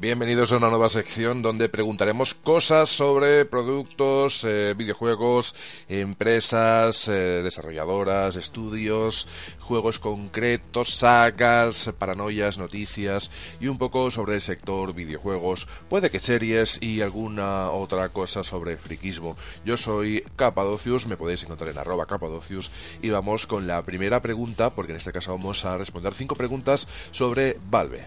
Bienvenidos a una nueva sección donde preguntaremos cosas sobre productos, eh, videojuegos, empresas, eh, desarrolladoras, estudios, juegos concretos, sagas, paranoias, noticias y un poco sobre el sector videojuegos, puede que series y alguna otra cosa sobre friquismo. Yo soy Capadocius, me podéis encontrar en arroba Capadocius y vamos con la primera pregunta porque en este caso vamos a responder cinco preguntas sobre Valve.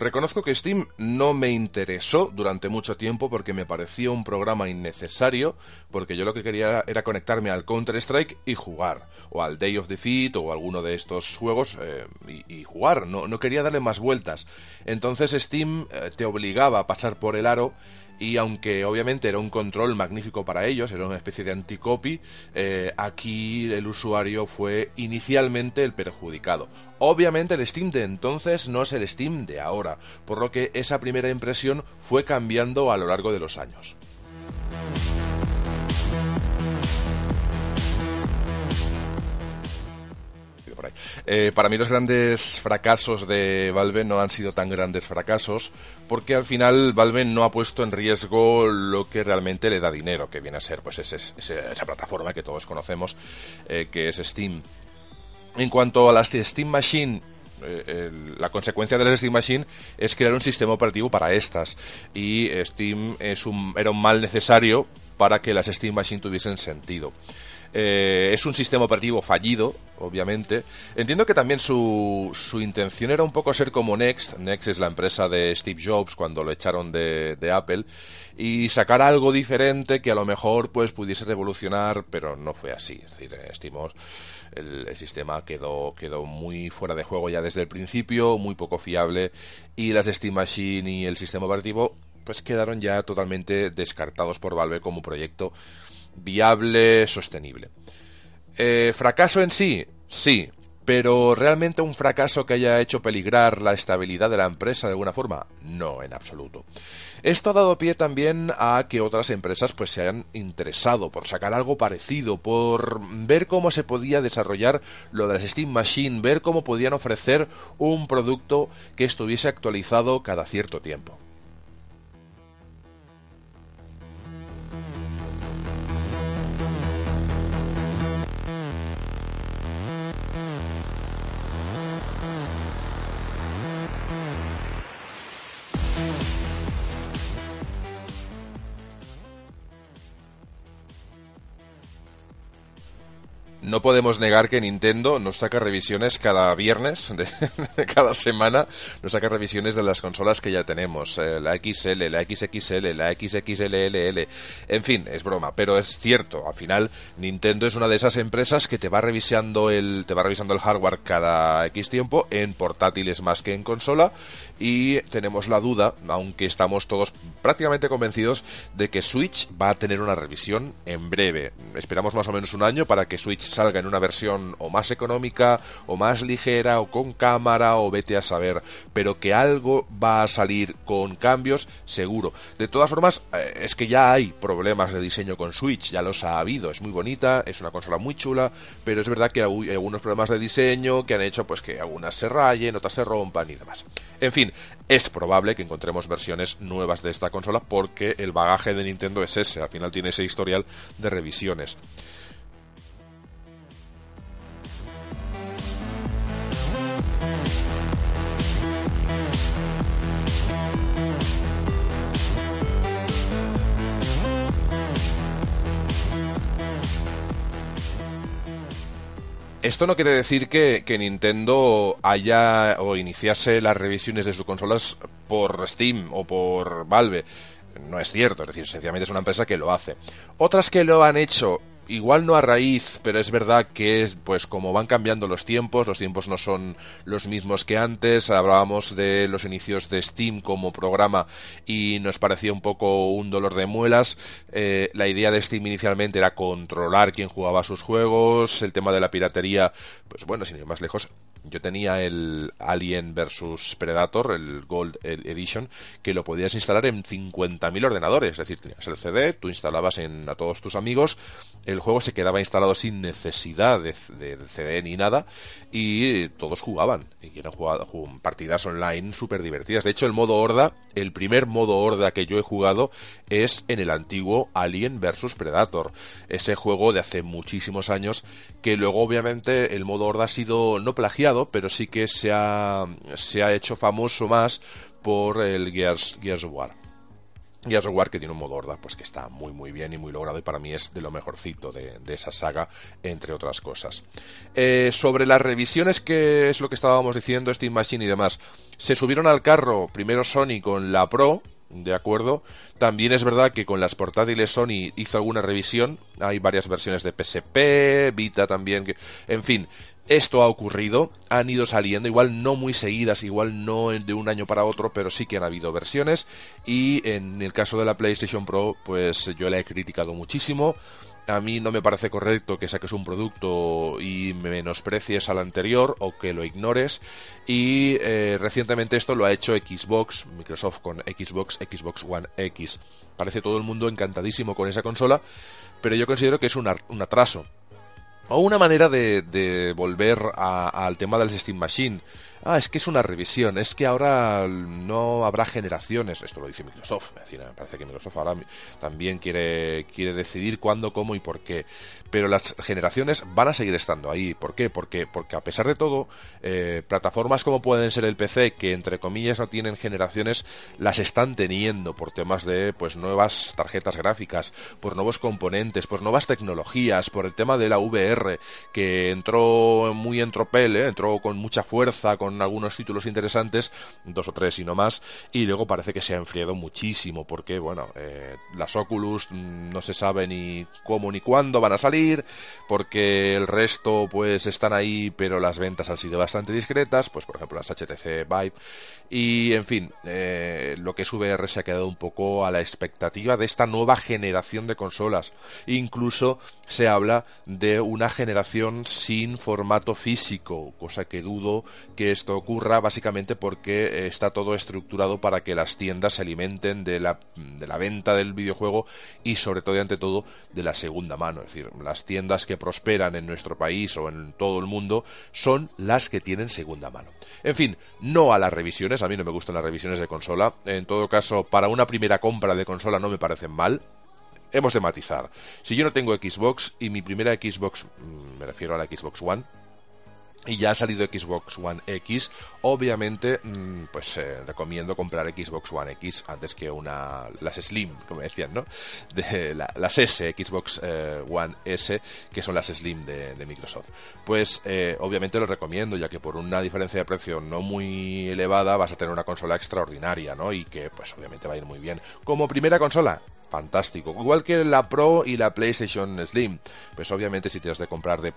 Reconozco que Steam no me interesó durante mucho tiempo porque me parecía un programa innecesario, porque yo lo que quería era conectarme al Counter-Strike y jugar, o al Day of Defeat o alguno de estos juegos eh, y, jugar, no, no, quería darle más vueltas. Entonces Steam eh, te obligaba a pasar por el aro y aunque obviamente era un control magnífico para ellos, era una especie de anticopy, eh, aquí el usuario fue inicialmente el perjudicado. Obviamente el Steam de entonces no es el Steam de ahora, por lo que esa primera impresión fue cambiando a lo largo de los años. Eh, para mí los grandes fracasos de Valve no han sido tan grandes fracasos porque al final Valve no ha puesto en riesgo lo que realmente le da dinero, que viene a ser pues esa plataforma que todos conocemos, eh, que es Steam. En cuanto a las Steam Machine eh, la consecuencia de las Steam Machine es crear un sistema operativo para estas y Steam era un mal necesario para que las Steam Machine tuviesen sentido. Eh, es un sistema operativo fallido, obviamente. Entiendo que también su, su, intención era un poco ser como Next. Next es la empresa de Steve Jobs cuando lo echaron de, Apple. Y sacar algo diferente que a lo mejor pues pudiese revolucionar, pero no fue así. Es decir, estimos el, el, sistema quedó, quedó muy fuera de juego ya desde el principio, muy poco fiable. Y las Steam Machine y el sistema operativo pues quedaron ya totalmente descartados por Valve como proyecto viable, sostenible. Eh, ¿Fracaso en sí? Sí, pero ¿realmente un fracaso que haya hecho peligrar la estabilidad de la empresa de alguna forma? No, en absoluto. Esto ha dado pie también a que otras empresas pues se hayan interesado por sacar algo parecido, por ver cómo se podía desarrollar lo de las Steam Machine, ver cómo podían ofrecer un producto que estuviese actualizado cada cierto tiempo. No podemos negar que Nintendo nos saca revisiones cada viernes de, cada semana, nos saca revisiones de las consolas que ya tenemos, eh, la XL, la XXL, la XXLLL, en fin, es broma, pero es cierto, al final Nintendo es una de esas empresas que te va revisando el te va revisando el hardware cada X tiempo en portátiles más que en consola y tenemos la duda, aunque estamos todos prácticamente convencidos de que Switch va a tener una revisión en breve. Esperamos más o menos un año para que Switch salga en una versión o más económica o más ligera o con cámara o vete a saber, pero que algo va a salir con cambios seguro. De todas formas, eh, es que ya hay problemas de diseño con Switch, ya los ha habido, es muy bonita, es una consola muy chula, pero es verdad que hay algunos problemas de diseño que han hecho pues que algunas se rayen, otras se rompan y demás. En fin, es probable que encontremos versiones nuevas de esta consola porque el bagaje de Nintendo es ese, al final tiene ese historial de revisiones. Esto no quiere decir que, Nintendo haya o iniciase las revisiones de sus consolas por Steam o por Valve. no es cierto, es decir, sencillamente es una empresa que lo hace. Otras que lo han hecho igual no a raíz, pero es verdad que es, pues como van cambiando los tiempos, los tiempos no son los mismos que antes, hablábamos de los inicios de Steam como programa y nos parecía un poco un dolor de muelas. Eh, la idea de Steam inicialmente era controlar quién jugaba sus juegos, el tema de la piratería, pues bueno, sin ir más lejos, yo tenía el Alien vs Predator, el Gold Edition, que lo podías instalar en 50.000 ordenadores. Es decir, tenías el CD, tú instalabas en, a todos tus amigos, el juego se quedaba instalado sin necesidad de, CD ni nada, y todos jugaban. Y eran jugado, partidas online súper divertidas. De hecho, el modo Horda, el primer modo Horda que yo he jugado es en el antiguo Alien vs Predator. Ese juego de hace muchísimos años, que luego obviamente el modo Horda ha sido no plagiado, pero sí que se ha, se ha hecho famoso más por el Gears, Gears of War. Gears of War que tiene un modo horda pues que está muy muy bien y muy logrado y para mí es de lo mejorcito de, esa saga entre otras cosas eh, sobre las revisiones que es lo que estábamos diciendo Steam Machine y demás se subieron al carro primero Sony con la Pro ¿de acuerdo? También es verdad que con las portátiles Sony hizo alguna revisión, hay varias versiones de PSP, Vita también, que, en fin, esto ha ocurrido, han ido saliendo, igual no muy seguidas, igual no de un año para otro, pero sí que han habido versiones y en el caso de la PlayStation Pro, pues yo la he criticado muchísimo. A mí no me parece correcto que saques un producto y menosprecies al anterior o que lo ignores. Y eh, recientemente esto lo ha hecho Xbox, Microsoft con Xbox, Xbox One X. Parece todo el mundo encantadísimo con esa consola, pero yo considero que es un atraso o una manera de, volver al tema del Steam Machine. Ah, es que es una revisión, es que ahora no habrá generaciones. Esto lo dice Microsoft. me parece que Microsoft ahora también quiere, quiere decidir cuándo, cómo y por qué. Pero las generaciones van a seguir estando ahí. ¿Por qué? Porque, porque a pesar de todo, eh, plataformas como pueden ser el PC, que entre comillas no tienen generaciones, las están teniendo por temas de pues nuevas tarjetas gráficas, por nuevos componentes, por nuevas tecnologías, por el tema de la VR, que entró muy en tropel, ¿eh? entró con mucha fuerza, con algunos títulos interesantes, dos o tres y no más, y luego parece que se ha enfriado muchísimo, porque, bueno, eh, las Oculus mm, no se sabe ni cómo ni cuándo van a salir, porque el resto, pues, están ahí, pero las ventas han sido bastante discretas, pues, por ejemplo, las HTC Vive, y, en fin, eh, lo que es VR se ha quedado un poco a la expectativa de esta nueva generación de consolas, incluso se habla de una generación sin formato físico, cosa que dudo que esto ocurra básicamente porque eh, está todo estructurado para que las tiendas se alimenten de la, de la venta del videojuego y sobre todo y ante todo de la segunda mano. Es decir, las tiendas que prosperan en nuestro país o en todo el mundo son las que tienen segunda mano. En fin, no a las revisiones, a mí no me gustan las revisiones de consola. En todo caso, para una primera compra de consola no me parecen mal hemos de matizar. Si yo no tengo Xbox y mi primera Xbox, mm, me refiero a la Xbox One, y ya ha salido Xbox One X, obviamente mm, pues eh, recomiendo comprar Xbox One X antes que una las Slim, como decían, ¿no? De, las S, Xbox eh, One S, que son las Slim de, Microsoft. Pues eh, obviamente lo recomiendo, ya que por una diferencia de precio no muy elevada vas a tener una consola extraordinaria, ¿no? Y que pues obviamente va a ir muy bien. Como primera consola, fantástico. Igual que la Pro y la PlayStation Slim. Pues obviamente si tienes de comprar de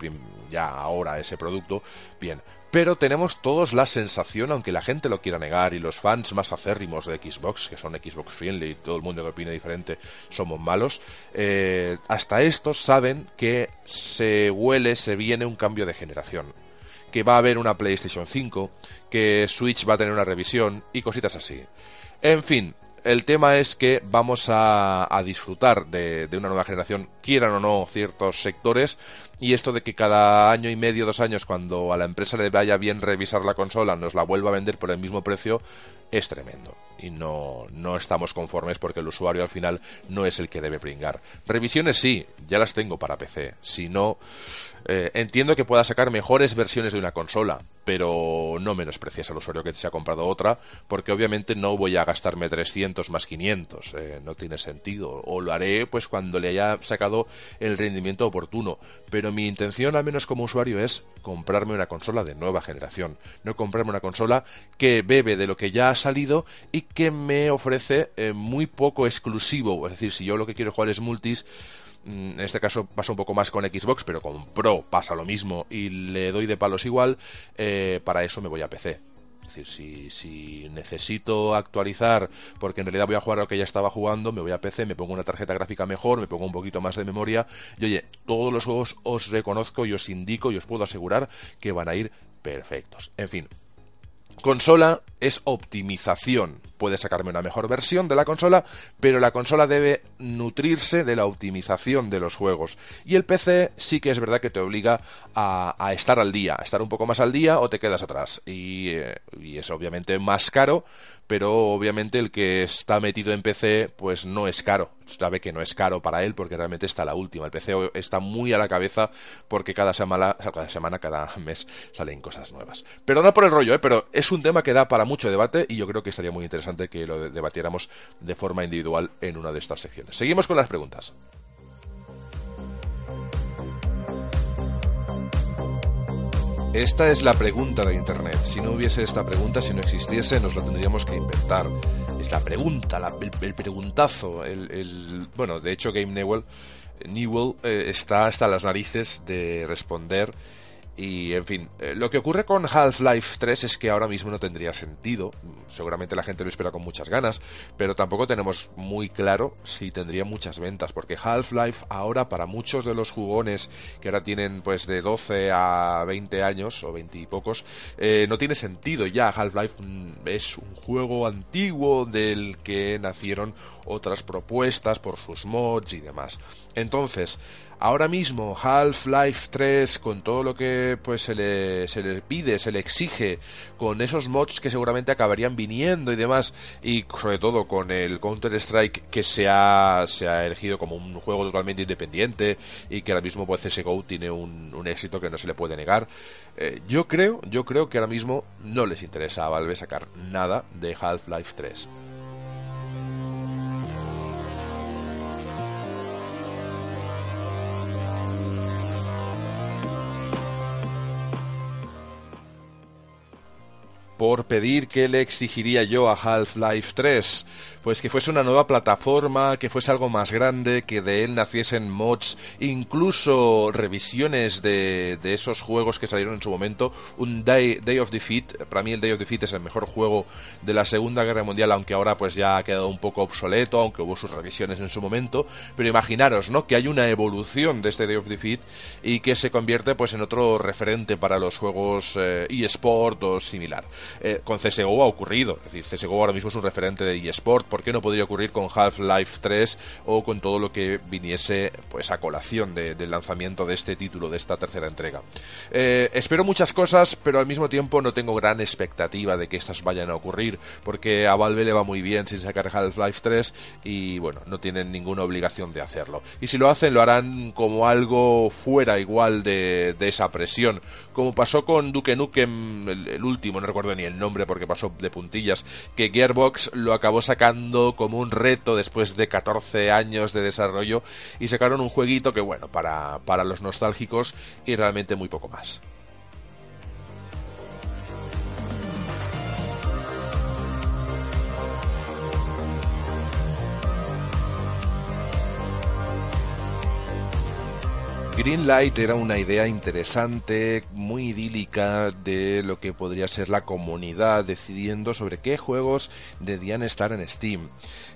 ya ahora ese producto, bien. Pero tenemos todos la sensación, aunque la gente lo quiera negar y los fans más acérrimos de Xbox, que son Xbox friendly y todo el mundo que opine diferente somos malos, eh, hasta estos saben que se huele, se viene un cambio de generación que va a haber una PlayStation 5, que Switch va a tener una revisión y cositas así. En fin, el tema es que vamos a, disfrutar de, una nueva generación, quieran o no ciertos sectores, y esto de que cada año y medio, dos años, cuando a la empresa le vaya bien revisar la consola, nos la vuelva a vender por el mismo precio, es tremendo. Y no, no estamos conformes porque el usuario al final no es el que debe pringar. Revisiones sí, ya las tengo para PC. Si no, eh, entiendo que pueda sacar mejores versiones de una consola, pero no menosprecies al usuario que se ha comprado otra, porque obviamente no voy a gastarme 300 más 500, eh, no tiene sentido. O lo haré pues cuando le haya sacado el rendimiento oportuno. Pero mi intención, al menos como usuario, es comprarme una consola de nueva generación, no comprarme una consola que bebe de lo que ya salido y que me ofrece eh, muy poco exclusivo. Es decir, si yo lo que quiero jugar es multis, en este caso pasa un poco más con Xbox, pero con Pro pasa lo mismo y le doy de palos igual, eh, para eso me voy a PC. Es decir, si, si, necesito actualizar, porque en realidad voy a jugar a lo que ya estaba jugando, me voy a PC, me pongo una tarjeta gráfica mejor, me pongo un poquito más de memoria, y oye, todos los juegos os reconozco y os indico y os puedo asegurar que van a ir perfectos. En fin, consola es optimización. Puede sacarme una mejor versión de la consola, pero la consola debe nutrirse de la optimización de los juegos. Y el PC sí que es verdad que te obliga a, estar al día, a estar un poco más al día o te quedas atrás. Y, eh, es obviamente más caro, pero obviamente el que está metido en PC pues no es caro, sabe que no es caro para él porque realmente está la última, el PC está muy a la cabeza porque cada semana, cada semana, cada mes salen cosas nuevas. Perdona por el rollo, ¿eh? pero es un tema que da para mucho debate y yo creo que estaría muy interesante que lo debatiéramos de forma individual en una de estas secciones. Seguimos con las preguntas. Esta es la pregunta de Internet. Si no hubiese esta pregunta, si no existiese, nos lo tendríamos que inventar. Es la pregunta, el, preguntazo. Bueno, de hecho, Game Newell, Newell eh, está hasta las narices de responder y en fin, eh, lo que ocurre con Half-Life 3 es que ahora mismo no tendría sentido. Seguramente la gente lo espera con muchas ganas, pero tampoco tenemos muy claro si tendría muchas ventas, porque Half-Life ahora para muchos de los jugones que ahora tienen pues de 12 a 20 años o 20 y pocos, eh, no tiene sentido ya. Half-Life mm, es un juego antiguo del que nacieron otras propuestas por sus mods y demás. Entonces, Ahora mismo Half-Life 3 con todo lo que pues se le, se le pide, se le exige, con esos mods que seguramente acabarían viniendo y demás, y sobre todo con el Counter-Strike que se ha, se ha elegido como un juego totalmente independiente y que ahora mismo pues CSGO tiene un, un éxito que no se le puede negar. Eh, yo creo, yo creo que ahora mismo no les interesa a Valve sacar nada de Half-Life 3. Por pedir que le exigiría yo a Half-Life 3 pues que fuese una nueva plataforma, que fuese algo más grande, que de él naciesen mods, incluso revisiones de, de esos juegos que salieron en su momento. Un Day, Day of Defeat, para mí el Day of Defeat es el mejor juego de la Segunda Guerra Mundial, aunque ahora pues ya ha quedado un poco obsoleto, aunque hubo sus revisiones en su momento. Pero imaginaros, ¿no? Que hay una evolución de este Day of Defeat y que se convierte pues en otro referente para los juegos eh, eSport o similar. Eh, con CSGO ha ocurrido, es decir, CSGO ahora mismo es un referente de eSport ¿por qué no podría ocurrir con Half-Life 3 o con todo lo que viniese pues a colación del lanzamiento de este título, de esta tercera entrega? Eh, espero muchas cosas, pero al mismo tiempo no tengo gran expectativa de que estas vayan a ocurrir, porque a Valve le va muy bien sin sacar Half-Life 3 y bueno, no tienen ninguna obligación de hacerlo. Y si lo hacen, lo harán como algo fuera igual de, esa presión, como pasó con Duke Nukem, el último, no recuerdo ni el nombre porque pasó de puntillas, que Gearbox lo acabó sacando como un reto después de 14 años de desarrollo y sacaron un jueguito que bueno, para, para los nostálgicos y realmente muy poco más. Greenlight era una idea interesante, muy idílica de lo que podría ser la comunidad decidiendo sobre qué juegos debían estar en Steam.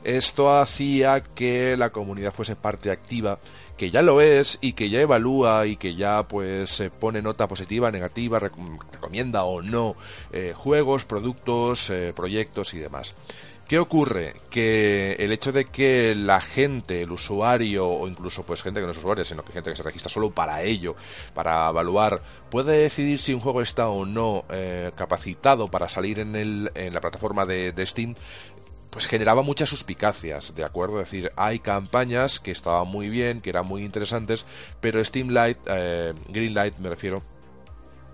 Esto hacía que la comunidad fuese parte activa, que ya lo es y que ya evalúa y que ya pues pone nota positiva, negativa, recomienda o no eh, juegos, productos, eh, proyectos y demás. ¿Qué ocurre? Que el hecho de que la gente, el usuario, o incluso pues gente que no es usuario, sino que gente que se registra solo para ello, para evaluar, puede decidir si un juego está o no eh, capacitado para salir en, el, en la plataforma de, Steam, pues generaba muchas suspicacias, ¿de acuerdo? Es decir, hay campañas que estaban muy bien, que eran muy interesantes, pero Steam Light, eh, Greenlight me refiero,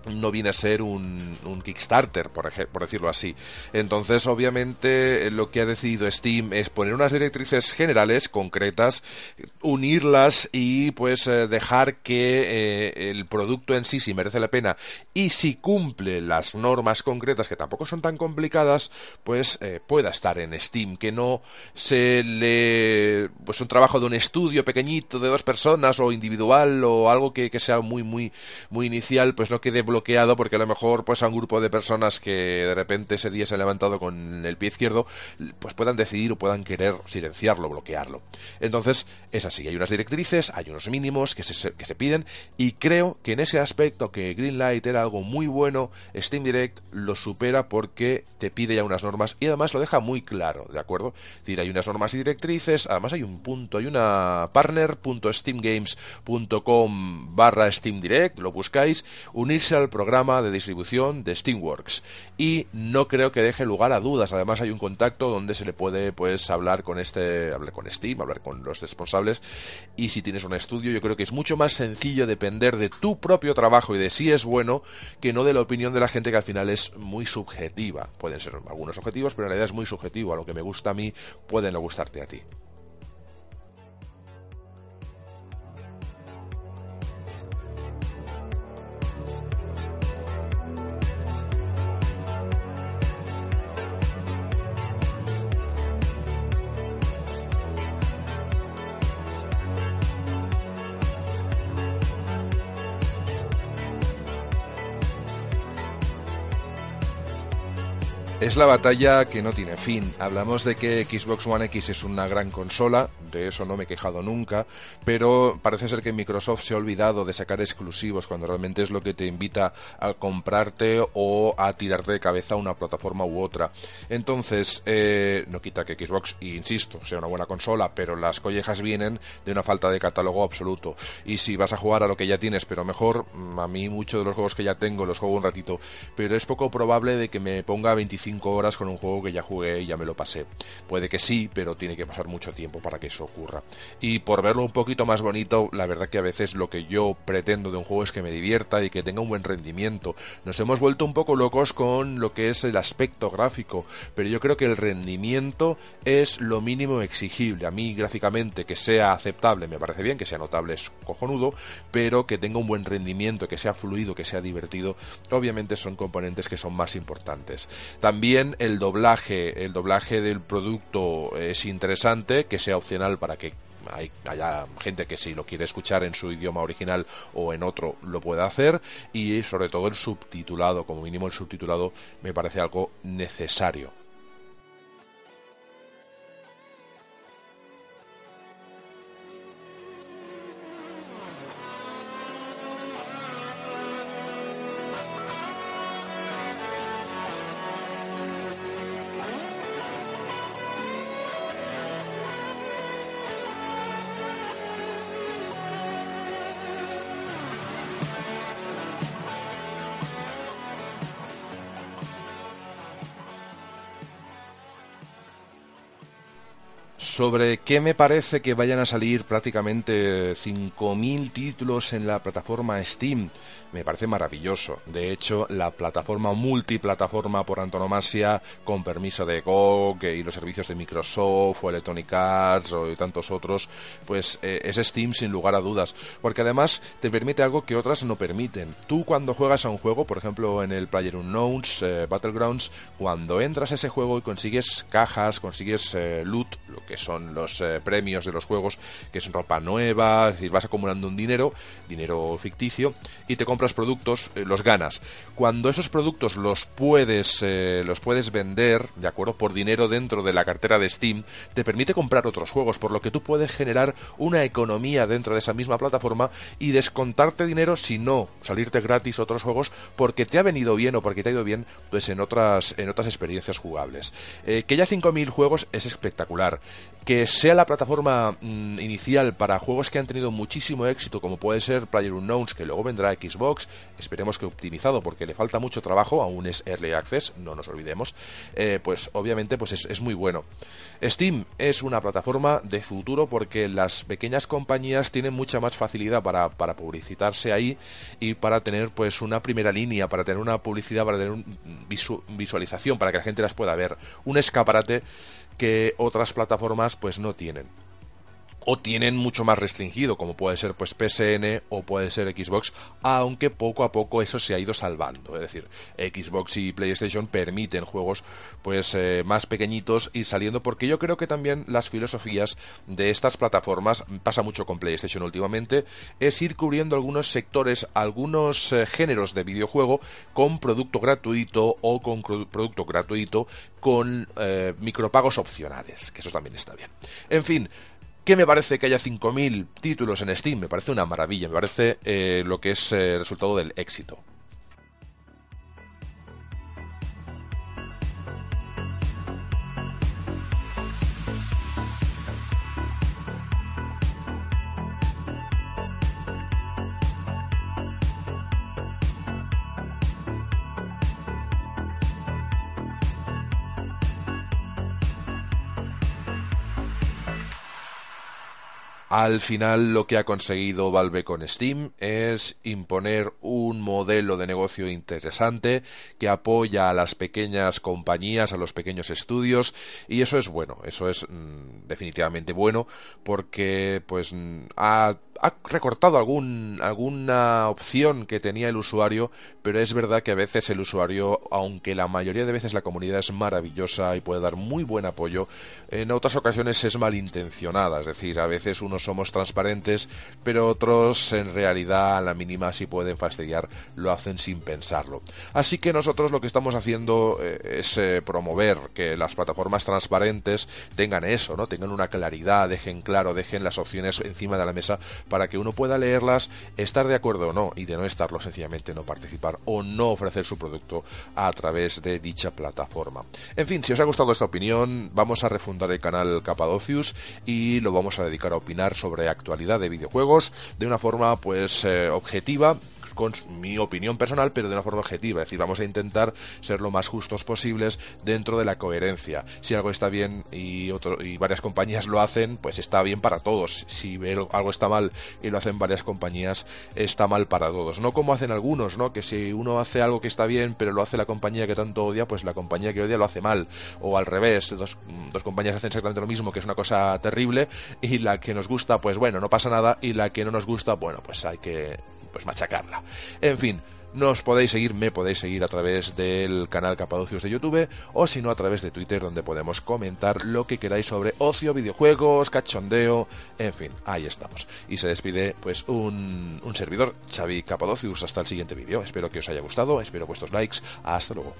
no viene a ser un, Kickstarter, por, por, decirlo así. Entonces, obviamente, lo que ha decidido Steam es poner unas directrices generales, concretas, unirlas y pues eh, dejar que eh, el producto en sí, si merece la pena y si cumple las normas concretas, que tampoco son tan complicadas, pues eh, pueda estar en Steam, que no se le... pues un trabajo de un estudio pequeñito de dos personas o individual o algo que, que sea muy, muy, muy inicial, pues no quede bloqueado porque a lo mejor pues a un grupo de personas que de repente ese día se ha levantado con el pie izquierdo pues puedan decidir o puedan querer silenciarlo, bloquearlo. Entonces es así, hay unas directrices, hay unos mínimos que se, que se piden y creo que en ese aspecto que Greenlight era algo muy bueno, Steam Direct lo supera porque te pide ya unas normas y además lo deja muy claro, ¿de acuerdo? Es decir, hay unas normas y directrices, además hay un punto, hay una partner.steamgames.com barra Steam Direct, lo buscáis, unirse al programa de distribución de Steamworks y no creo que deje lugar a dudas. Además hay un contacto donde se le puede pues hablar con este, hablar con Steam, hablar con los responsables y si tienes un estudio yo creo que es mucho más sencillo depender de tu propio trabajo y de si es bueno que no de la opinión de la gente que al final es muy subjetiva. Pueden ser algunos objetivos, pero en realidad es muy subjetivo. A lo que me gusta a mí puede no gustarte a ti. Es la batalla que no tiene fin. Hablamos de que Xbox One X es una gran consola, eso no me he quejado nunca, pero parece ser que Microsoft se ha olvidado de sacar exclusivos cuando realmente es lo que te invita a comprarte o a tirarte de cabeza una plataforma u otra. Entonces, eh, no quita que Xbox, insisto, sea una buena consola, pero las collejas vienen de una falta de catálogo absoluto. Y si vas a jugar a lo que ya tienes, pero mejor, mm, a mí muchos de los juegos que ya tengo los juego un ratito, pero es poco probable de que me ponga 25 horas con un juego que ya jugué y ya me lo pasé. Puede que sí, pero tiene que pasar mucho tiempo para que eso ocurra. Y por verlo un poquito más bonito, la verdad que a veces lo que yo pretendo de un juego es que me divierta y que tenga un buen rendimiento. Nos hemos vuelto un poco locos con lo que es el aspecto gráfico, pero yo creo que el rendimiento es lo mínimo exigible. A mí gráficamente que sea aceptable me parece bien, que sea notable es cojonudo, pero que tenga un buen rendimiento, que sea fluido, que sea divertido, obviamente son componentes que son más importantes. También el doblaje, el doblaje del producto es interesante, que sea opcional para que haya gente que si lo quiere escuchar en su idioma original o en otro lo pueda hacer. Y sobre todo el subtitulado, como mínimo el subtitulado me parece algo necesario sobre qué me parece que vayan a salir prácticamente 5.000 títulos en la plataforma Steam. Me parece maravilloso. De hecho, la plataforma multiplataforma por antonomasia, con permiso de GOG y los servicios de Microsoft o Electronic Arts o tantos otros, pues eh, es Steam sin lugar a dudas. Porque además te permite algo que otras no permiten. Tú cuando juegas a un juego, por ejemplo en el Player Unknowns, eh, Battlegrounds, cuando entras a ese juego y consigues cajas, consigues eh, loot, lo que son los eh, premios de los juegos, que es ropa nueva, es decir, vas acumulando un dinero, dinero ficticio, y te compras productos, eh, los ganas. Cuando esos productos los puedes, eh, los puedes vender, ¿de acuerdo? Por dinero dentro de la cartera de Steam, te permite comprar otros juegos, por lo que tú puedes generar una economía dentro de esa misma plataforma y descontarte dinero, si no salirte gratis otros juegos, porque te ha venido bien o porque te ha ido bien, pues en otras, en otras experiencias jugables. que ya 5.000 juegos es espectacular. que sea la plataforma mm, inicial para juegos que han tenido muchísimo éxito, como puede ser PlayerUnknown's, que luego vendrá a Esperemos que optimizado, porque le falta mucho trabajo, aún es Early Access, no nos olvidemos, eh, pues obviamente pues es, muy bueno. Steam es una plataforma de futuro porque las pequeñas compañías tienen mucha más facilidad para, para publicitarse ahí y para tener pues una primera línea, para tener una publicidad, para tener una visualización, para que la gente las pueda ver. Un escaparate que otras plataformas pues no tienen o tienen mucho más restringido, como puede ser pues PSN o puede ser Xbox, aunque poco a poco eso se ha ido salvando. Es decir, Xbox y PlayStation permiten juegos pues eh, más pequeñitos y saliendo, porque yo creo que también las filosofías de estas plataformas, pasa mucho con PlayStation últimamente, es ir cubriendo algunos sectores, algunos eh, géneros de videojuego con producto gratuito o con producto gratuito con eh, micropagos opcionales, que eso también está bien. En fin, ¿Qué me parece que haya 5.000 títulos en Steam? Me parece una maravilla, me parece eh, lo que es el eh, resultado del éxito. Al final lo que ha conseguido Valve con Steam es imponer un modelo de negocio interesante que apoya a las pequeñas compañías, a los pequeños estudios y eso es bueno, eso es mm, definitivamente bueno porque pues mm, ha ha recortado alguna opción que tenía el usuario, pero es verdad que a veces el usuario, aunque la mayoría de veces la comunidad es maravillosa y puede dar muy buen apoyo, en otras ocasiones es malintencionada, es decir, a veces unos somos transparentes, pero otros en realidad a la mínima si pueden fastidiar lo hacen sin pensarlo. Así que nosotros lo que estamos haciendo eh, es eh, promover que las plataformas transparentes tengan eso, ¿no? Tengan una claridad, dejen claro, dejen las opciones encima de la mesa para que uno pueda leerlas, estar de acuerdo o no, y de no estarlo, sencillamente no participar o no ofrecer su producto a través de dicha plataforma. En fin, si os ha gustado esta opinión, vamos a refundar el canal Capadocius y lo vamos a dedicar a opinar sobre actualidad de videojuegos de una forma pues eh, objetiva con mi opinión personal, pero de una forma objetiva. Es decir, vamos a intentar ser lo más justos posibles dentro de la coherencia. Si algo está bien y, otro, y varias compañías lo hacen, pues está bien para todos. Si algo está mal y lo hacen varias compañías, está mal para todos. No como hacen algunos, ¿no? Que si uno hace algo que está bien, pero lo hace la compañía que tanto odia, pues la compañía que odia lo hace mal. O al revés, dos, dos compañías hacen exactamente lo mismo, que es una cosa terrible, y la que nos gusta, pues bueno, no pasa nada, y la que no nos gusta, bueno, pues hay que pues machacarla. En fin, nos podéis seguir, me podéis seguir a través del canal Capadocios de YouTube o si no a través de Twitter donde podemos comentar lo que queráis sobre ocio, videojuegos, cachondeo, en fin, ahí estamos. Y se despide pues un, un servidor, Xavi Capadocius, hasta el siguiente vídeo. Espero que os haya gustado, espero vuestros likes, hasta luego.